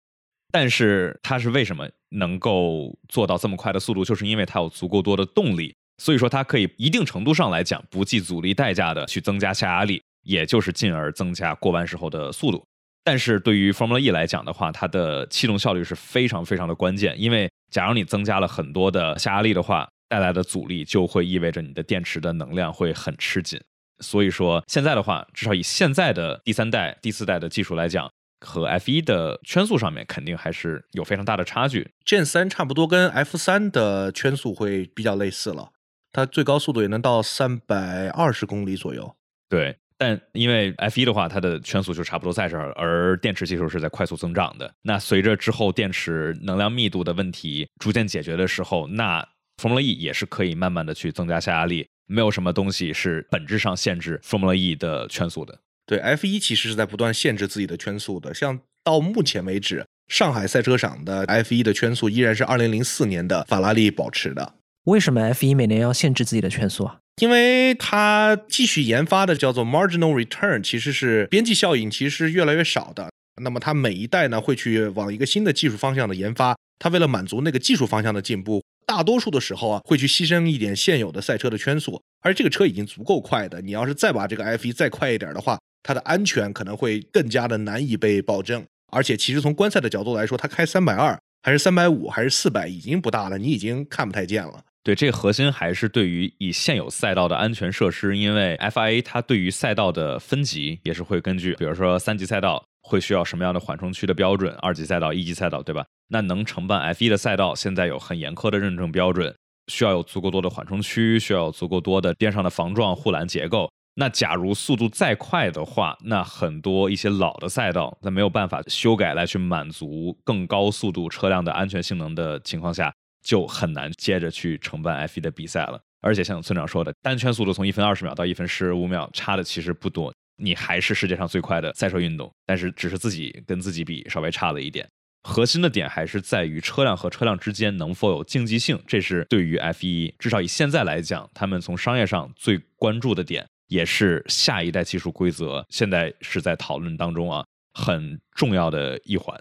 但是它是为什么能够做到这么快的速度？就是因为它有足够多的动力，所以说它可以一定程度上来讲不计阻力代价的去增加下压力，也就是进而增加过弯时候的速度。但是对于 Formula E 来讲的话，它的气动效率是非常非常的关键，因为假如你增加了很多的下压力的话，带来的阻力就会意味着你的电池的能量会很吃紧。所以说现在的话，至少以现在的第三代、第四代的技术来讲。和 F 一的圈速上面肯定还是有非常大的差距。Gen 三差不多跟 F 三的圈速会比较类似了，它最高速度也能到三百二十公里左右。对，但因为 F 一的话，它的圈速就差不多在这儿，而电池技术是在快速增长的。那随着之后电池能量密度的问题逐渐解决的时候，那 Formula E 也是可以慢慢的去增加下压力。没有什么东西是本质上限制 Formula E 的圈速的。对，F 一其实是在不断限制自己的圈速的。像到目前为止，上海赛车场的 F 一的圈速依然是二零零四年的法拉利保持的。为什么 F 一每年要限制自己的圈速啊？因为它继续研发的叫做 marginal return，其实是边际效应，其实是越来越少的。那么它每一代呢会去往一个新的技术方向的研发，它为了满足那个技术方向的进步，大多数的时候啊会去牺牲一点现有的赛车的圈速，而这个车已经足够快的，你要是再把这个 F 一再快一点的话，它的安全可能会更加的难以被保证。而且其实从观赛的角度来说，它开三百二还是三百五还是四百已经不大了，你已经看不太见了。对，这核心还是对于以现有赛道的安全设施，因为 FIA 它对于赛道的分级也是会根据，比如说三级赛道会需要什么样的缓冲区的标准，二级赛道、一级赛道，对吧？那能承办 F1 的赛道，现在有很严苛的认证标准，需要有足够多的缓冲区，需要有足够多的边上的防撞护栏结构。那假如速度再快的话，那很多一些老的赛道，在没有办法修改来去满足更高速度车辆的安全性能的情况下。就很难接着去承办 F1 的比赛了，而且像村长说的，单圈速度从一分二十秒到一分十五秒，差的其实不多，你还是世界上最快的赛车运动，但是只是自己跟自己比稍微差了一点。核心的点还是在于车辆和车辆之间能否有竞技性，这是对于 F1 至少以现在来讲，他们从商业上最关注的点，也是下一代技术规则现在是在讨论当中啊，很重要的一环。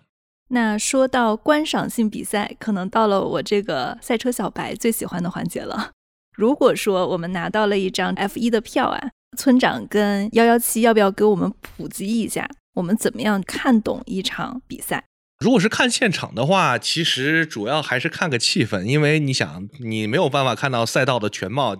那说到观赏性比赛，可能到了我这个赛车小白最喜欢的环节了。如果说我们拿到了一张 F 一的票啊，村长跟幺幺七要不要给我们普及一下，我们怎么样看懂一场比赛？如果是看现场的话，其实主要还是看个气氛，因为你想，你没有办法看到赛道的全貌，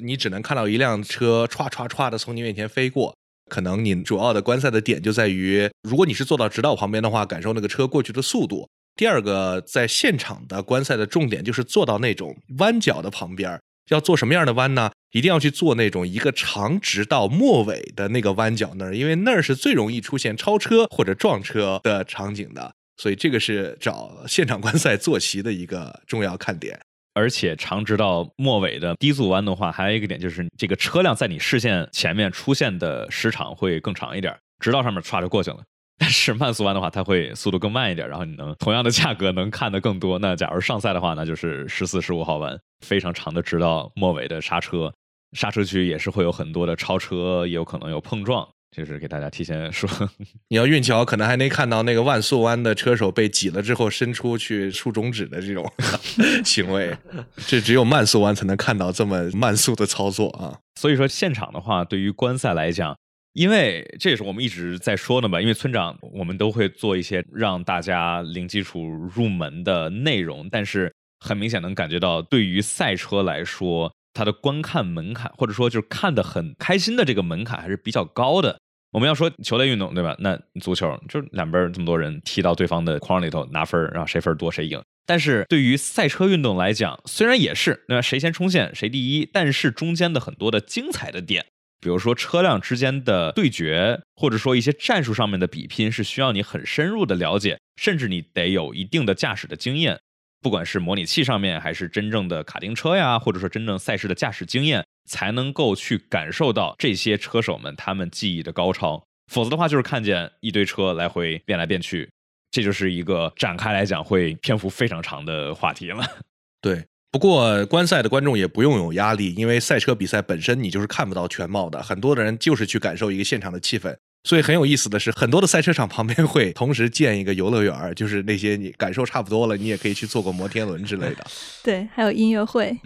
你只能看到一辆车歘歘歘的从你面前飞过。可能你主要的观赛的点就在于，如果你是坐到直道旁边的话，感受那个车过去的速度。第二个，在现场的观赛的重点就是坐到那种弯角的旁边，要做什么样的弯呢？一定要去做那种一个长直到末尾的那个弯角那儿，因为那儿是最容易出现超车或者撞车的场景的。所以这个是找现场观赛坐骑的一个重要看点。而且长直到末尾的低速弯的话，还有一个点就是这个车辆在你视线前面出现的时长会更长一点，直到上面唰就过去了。但是慢速弯的话，它会速度更慢一点，然后你能同样的价格能看得更多。那假如上赛的话，那就是十四、十五号弯，非常长的直到末尾的刹车，刹车区也是会有很多的超车，也有可能有碰撞。就是给大家提前说，你要运气好，可能还能看到那个万速弯的车手被挤了之后伸出去竖中指的这种 行为。这只有慢速弯才能看到这么慢速的操作啊！所以说现场的话，对于观赛来讲，因为这也是我们一直在说的嘛。因为村长，我们都会做一些让大家零基础入门的内容，但是很明显能感觉到，对于赛车来说。它的观看门槛，或者说就是看的很开心的这个门槛还是比较高的。我们要说球类运动，对吧？那足球就两边这么多人踢到对方的框里头拿分，然后谁分多谁赢。但是对于赛车运动来讲，虽然也是那谁先冲线谁第一，但是中间的很多的精彩的点，比如说车辆之间的对决，或者说一些战术上面的比拼，是需要你很深入的了解，甚至你得有一定的驾驶的经验。不管是模拟器上面，还是真正的卡丁车呀，或者说真正赛事的驾驶经验，才能够去感受到这些车手们他们技艺的高超。否则的话，就是看见一堆车来回变来变去，这就是一个展开来讲会篇幅非常长的话题了。对，不过观赛的观众也不用有压力，因为赛车比赛本身你就是看不到全貌的，很多的人就是去感受一个现场的气氛。所以很有意思的是，很多的赛车场旁边会同时建一个游乐园，就是那些你感受差不多了，你也可以去坐个摩天轮之类的。对，还有音乐会。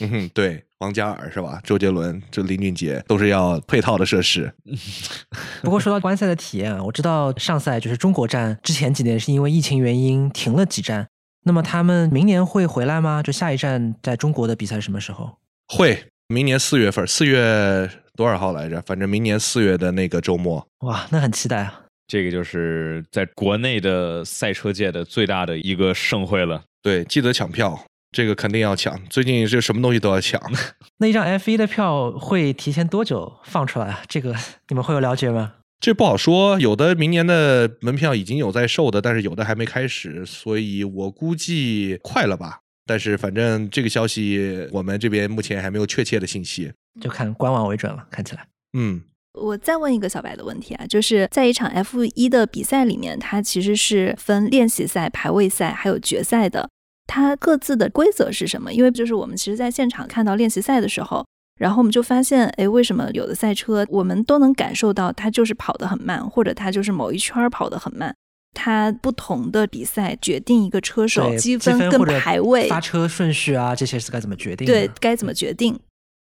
嗯哼，对，王嘉尔是吧？周杰伦、这林俊杰都是要配套的设施。不过说到观赛的体验啊，我知道上赛就是中国站之前几年是因为疫情原因停了几站，那么他们明年会回来吗？就下一站在中国的比赛什么时候？会，明年四月份，四月。多少号来着？反正明年四月的那个周末，哇，那很期待啊！这个就是在国内的赛车界的最大的一个盛会了。对，记得抢票，这个肯定要抢。最近这什么东西都要抢。那一张 F 一的票会提前多久放出来啊？这个你们会有了解吗？这不好说，有的明年的门票已经有在售的，但是有的还没开始，所以我估计快了吧。但是反正这个消息我们这边目前还没有确切的信息，就看官网为准了。看起来，嗯，我再问一个小白的问题啊，就是在一场 F 一的比赛里面，它其实是分练习赛、排位赛还有决赛的，它各自的规则是什么？因为就是我们其实在现场看到练习赛的时候。然后我们就发现，哎，为什么有的赛车我们都能感受到它就是跑得很慢，或者它就是某一圈跑得很慢？它不同的比赛决定一个车手积分跟排位、发车顺序啊，这些是该怎么决定？对，该怎么决定？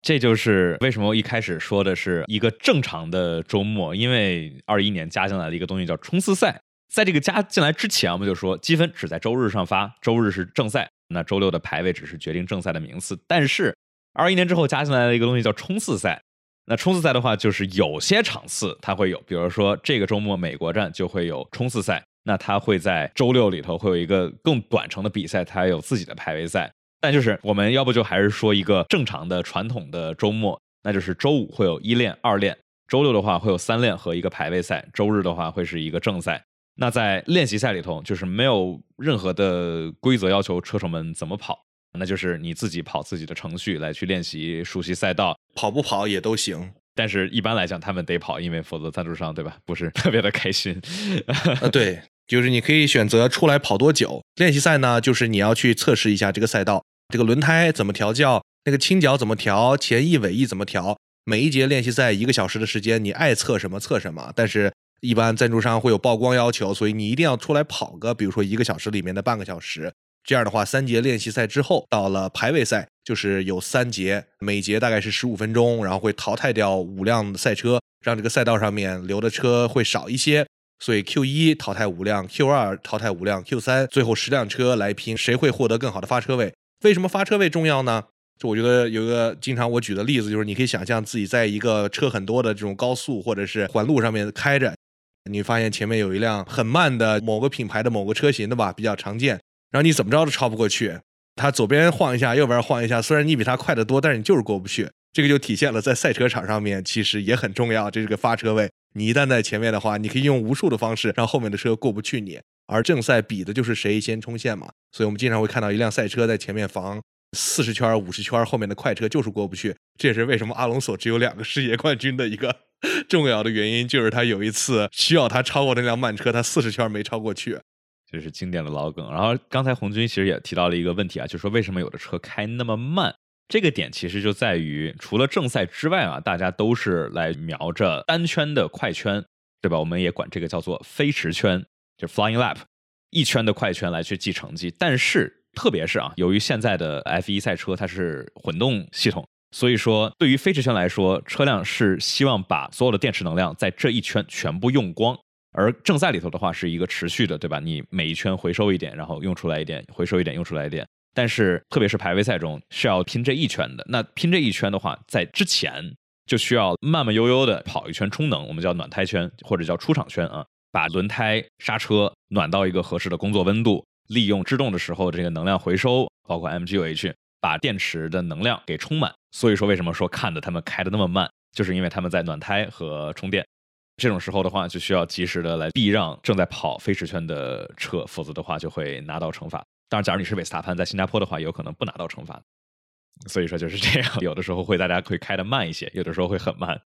这就是为什么我一开始说的是一个正常的周末，因为二一年加进来的一个东西叫冲刺赛。在这个加进来之前，我们就说积分只在周日上发，周日是正赛，那周六的排位只是决定正赛的名次，但是。二一年之后加进来的一个东西叫冲刺赛，那冲刺赛的话，就是有些场次它会有，比如说这个周末美国站就会有冲刺赛，那它会在周六里头会有一个更短程的比赛，它有自己的排位赛。但就是我们要不就还是说一个正常的传统的周末，那就是周五会有一练、二练，周六的话会有三练和一个排位赛，周日的话会是一个正赛。那在练习赛里头，就是没有任何的规则要求车手们怎么跑。那就是你自己跑自己的程序来去练习熟悉赛道，跑不跑也都行。但是一般来讲，他们得跑，因为否则赞助商对吧？不是特别的开心。呃，对，就是你可以选择出来跑多久。练习赛呢，就是你要去测试一下这个赛道，这个轮胎怎么调教，那个倾角怎么调，前翼尾翼怎么调。每一节练习赛一个小时的时间，你爱测什么测什么。但是，一般赞助商会有曝光要求，所以你一定要出来跑个，比如说一个小时里面的半个小时。这样的话，三节练习赛之后，到了排位赛，就是有三节，每节大概是十五分钟，然后会淘汰掉五辆赛车，让这个赛道上面留的车会少一些。所以 Q 一淘汰五辆，Q 二淘汰五辆，Q 三最后十辆车来拼谁会获得更好的发车位。为什么发车位重要呢？就我觉得有个经常我举的例子，就是你可以想象自己在一个车很多的这种高速或者是环路上面开着，你发现前面有一辆很慢的某个品牌的某个车型的吧，比较常见。然后你怎么着都超不过去，他左边晃一下，右边晃一下，虽然你比他快得多，但是你就是过不去。这个就体现了在赛车场上面其实也很重要，这是个发车位。你一旦在前面的话，你可以用无数的方式让后面的车过不去你。而正赛比的就是谁先冲线嘛，所以我们经常会看到一辆赛车在前面防四十圈、五十圈，后面的快车就是过不去。这也是为什么阿隆索只有两个世界冠军的一个 重要的原因，就是他有一次需要他超过那辆慢车，他四十圈没超过去。这是经典的老梗。然后刚才红军其实也提到了一个问题啊，就是说为什么有的车开那么慢？这个点其实就在于，除了正赛之外啊，大家都是来瞄着单圈的快圈，对吧？我们也管这个叫做飞驰圈，就 flying lap，一圈的快圈来去记成绩。但是特别是啊，由于现在的 F1 赛车它是混动系统，所以说对于飞驰圈来说，车辆是希望把所有的电池能量在这一圈全部用光。而正赛里头的话是一个持续的，对吧？你每一圈回收一点，然后用出来一点，回收一点，用出来一点。但是特别是排位赛中是要拼这一圈的。那拼这一圈的话，在之前就需要慢慢悠悠的跑一圈充能，我们叫暖胎圈或者叫出厂圈啊，把轮胎、刹车暖到一个合适的工作温度，利用制动的时候这个能量回收，包括 MGUH，把电池的能量给充满。所以说为什么说看着他们开的那么慢，就是因为他们在暖胎和充电。这种时候的话，就需要及时的来避让正在跑飞驰圈的车，否则的话就会拿到惩罚。当然，假如你是维斯塔潘，在新加坡的话，有可能不拿到惩罚。所以说就是这样，有的时候会大家会开的慢一些，有的时候会很慢。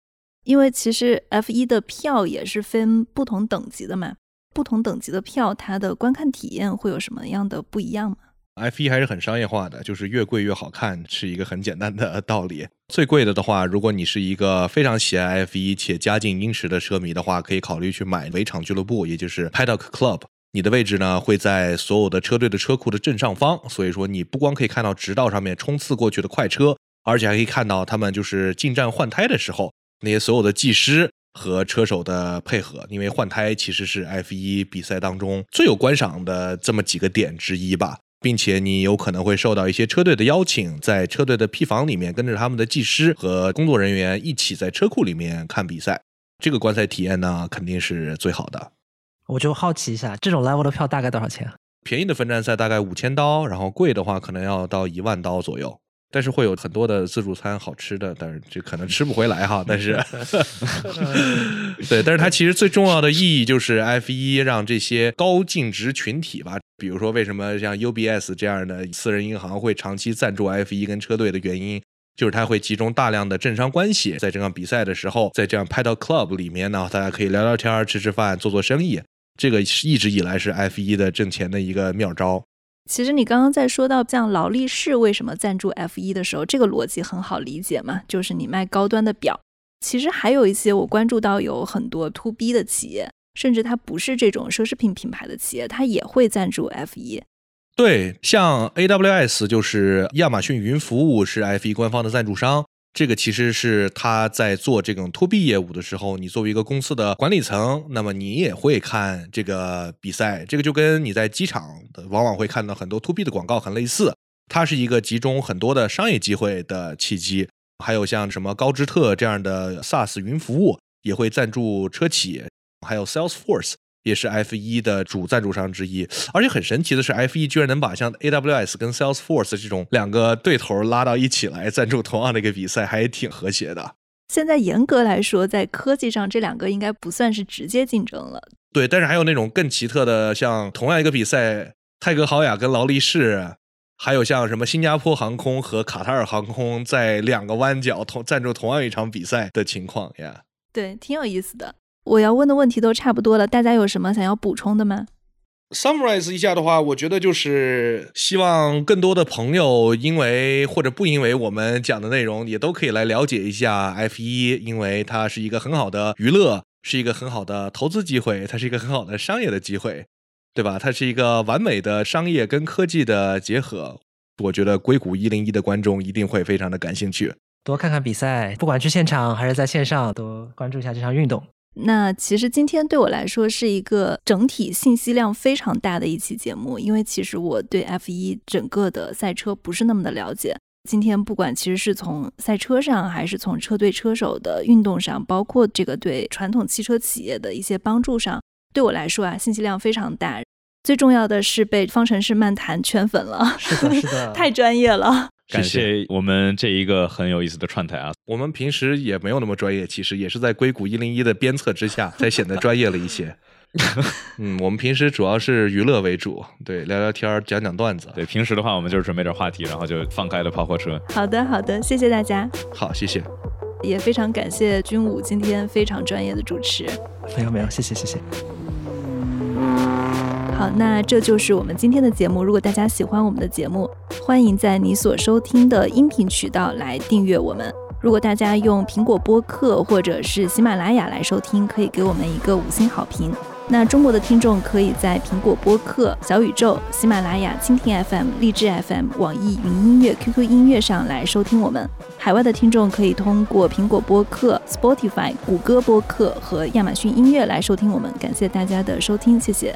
因为其实 F 一的票也是分不同等级的嘛，不同等级的票，它的观看体验会有什么样的不一样吗？F 一还是很商业化的，就是越贵越好看，是一个很简单的 道理。最贵的的话，如果你是一个非常喜爱 F 一且家境殷实的车迷的话，可以考虑去买围场俱乐部，也就是 Paddock Club。你的位置呢会在所有的车队的车库的正上方，所以说你不光可以看到直道上面冲刺过去的快车，而且还可以看到他们就是进站换胎的时候那些所有的技师和车手的配合。因为换胎其实是 F 一比赛当中最有观赏的这么几个点之一吧。并且你有可能会受到一些车队的邀请，在车队的 P 房里面跟着他们的技师和工作人员一起在车库里面看比赛，这个观赛体验呢肯定是最好的。我就好奇一下，这种 level 的票大概多少钱？便宜的分站赛大概五千刀，然后贵的话可能要到一万刀左右。但是会有很多的自助餐好吃的，但是这可能吃不回来哈。但是，对，但是它其实最重要的意义就是 F 一让这些高净值群体吧，比如说为什么像 UBS 这样的私人银行会长期赞助 F 一跟车队的原因，就是它会集中大量的政商关系，在这场比赛的时候，在这样 Pedal Club 里面呢，大家可以聊聊天、吃吃饭、做做生意。这个是一直以来是 F 一的挣钱的一个妙招。其实你刚刚在说到像劳力士为什么赞助 F 一的时候，这个逻辑很好理解嘛，就是你卖高端的表。其实还有一些我关注到有很多 To B 的企业，甚至它不是这种奢侈品品牌的企业，它也会赞助 F 一。对，像 AWS 就是亚马逊云服务是 F 一官方的赞助商。这个其实是他在做这种 to B 业务的时候，你作为一个公司的管理层，那么你也会看这个比赛。这个就跟你在机场的往往会看到很多 to B 的广告很类似，它是一个集中很多的商业机会的契机。还有像什么高知特这样的 SaaS 云服务也会赞助车企，还有 Salesforce。也是 F 一的主赞助商之一，而且很神奇的是，F 一居然能把像 AWS 跟 Salesforce 这种两个对头拉到一起来赞助同样的一个比赛，还挺和谐的。现在严格来说，在科技上，这两个应该不算是直接竞争了。对，但是还有那种更奇特的，像同样一个比赛，泰格豪雅跟劳力士，还有像什么新加坡航空和卡塔尔航空，在两个弯角同赞助同样一场比赛的情况呀。对，挺有意思的。我要问的问题都差不多了，大家有什么想要补充的吗？Summarize 一下的话，我觉得就是希望更多的朋友，因为或者不因为我们讲的内容，也都可以来了解一下 F 一，因为它是一个很好的娱乐，是一个很好的投资机会，它是一个很好的商业的机会，对吧？它是一个完美的商业跟科技的结合。我觉得硅谷一零一的观众一定会非常的感兴趣，多看看比赛，不管去现场还是在线上，多关注一下这项运动。那其实今天对我来说是一个整体信息量非常大的一期节目，因为其实我对 F 一整个的赛车不是那么的了解。今天不管其实是从赛车上，还是从车队车手的运动上，包括这个对传统汽车企业的一些帮助上，对我来说啊，信息量非常大。最重要的是被方程式漫谈圈粉了，是的，是的，太专业了。感谢我们这一个很有意思的串台啊！我们平时也没有那么专业，其实也是在硅谷一零一的鞭策之下，才显得专业了一些。嗯，我们平时主要是娱乐为主，对，聊聊天讲讲段子。对，平时的话，我们就是准备点话题，然后就放开了跑火车。好的，好的，谢谢大家。好，谢谢。也非常感谢军武今天非常专业的主持。没有，没有，谢谢，谢谢。好，那这就是我们今天的节目。如果大家喜欢我们的节目，欢迎在你所收听的音频渠道来订阅我们。如果大家用苹果播客或者是喜马拉雅来收听，可以给我们一个五星好评。那中国的听众可以在苹果播客、小宇宙、喜马拉雅、蜻蜓 FM、荔枝 FM、网易云音乐、QQ 音乐上来收听我们。海外的听众可以通过苹果播客、Spotify、谷歌播客和亚马逊音乐来收听我们。感谢大家的收听，谢谢。